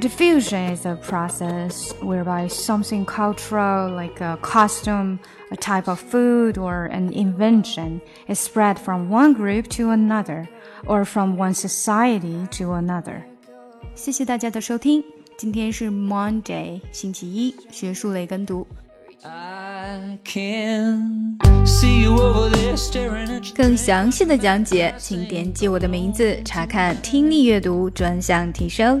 Diffusion is a process whereby something cultural, like a costume, a type of food, or an invention, is spread from one group to another, or from one society to another. 谢谢大家的收听，今天是 Monday，星期一，学术类跟读。更详细的讲解，请点击我的名字查看听力阅读专项提升。